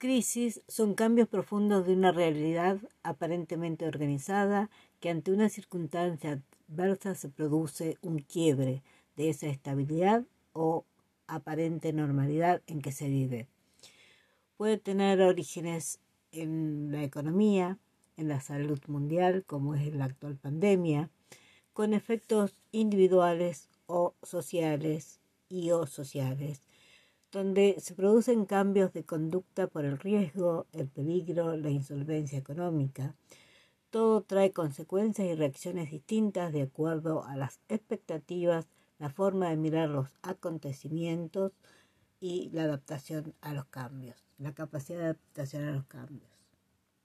Crisis son cambios profundos de una realidad aparentemente organizada que ante una circunstancia adversa se produce un quiebre de esa estabilidad o aparente normalidad en que se vive. Puede tener orígenes en la economía, en la salud mundial, como es la actual pandemia, con efectos individuales o sociales y o sociales, donde se producen cambios de conducta por el riesgo, el peligro, la insolvencia económica. Todo trae consecuencias y reacciones distintas de acuerdo a las expectativas, la forma de mirar los acontecimientos y la adaptación a los cambios, la capacidad de adaptación a los cambios.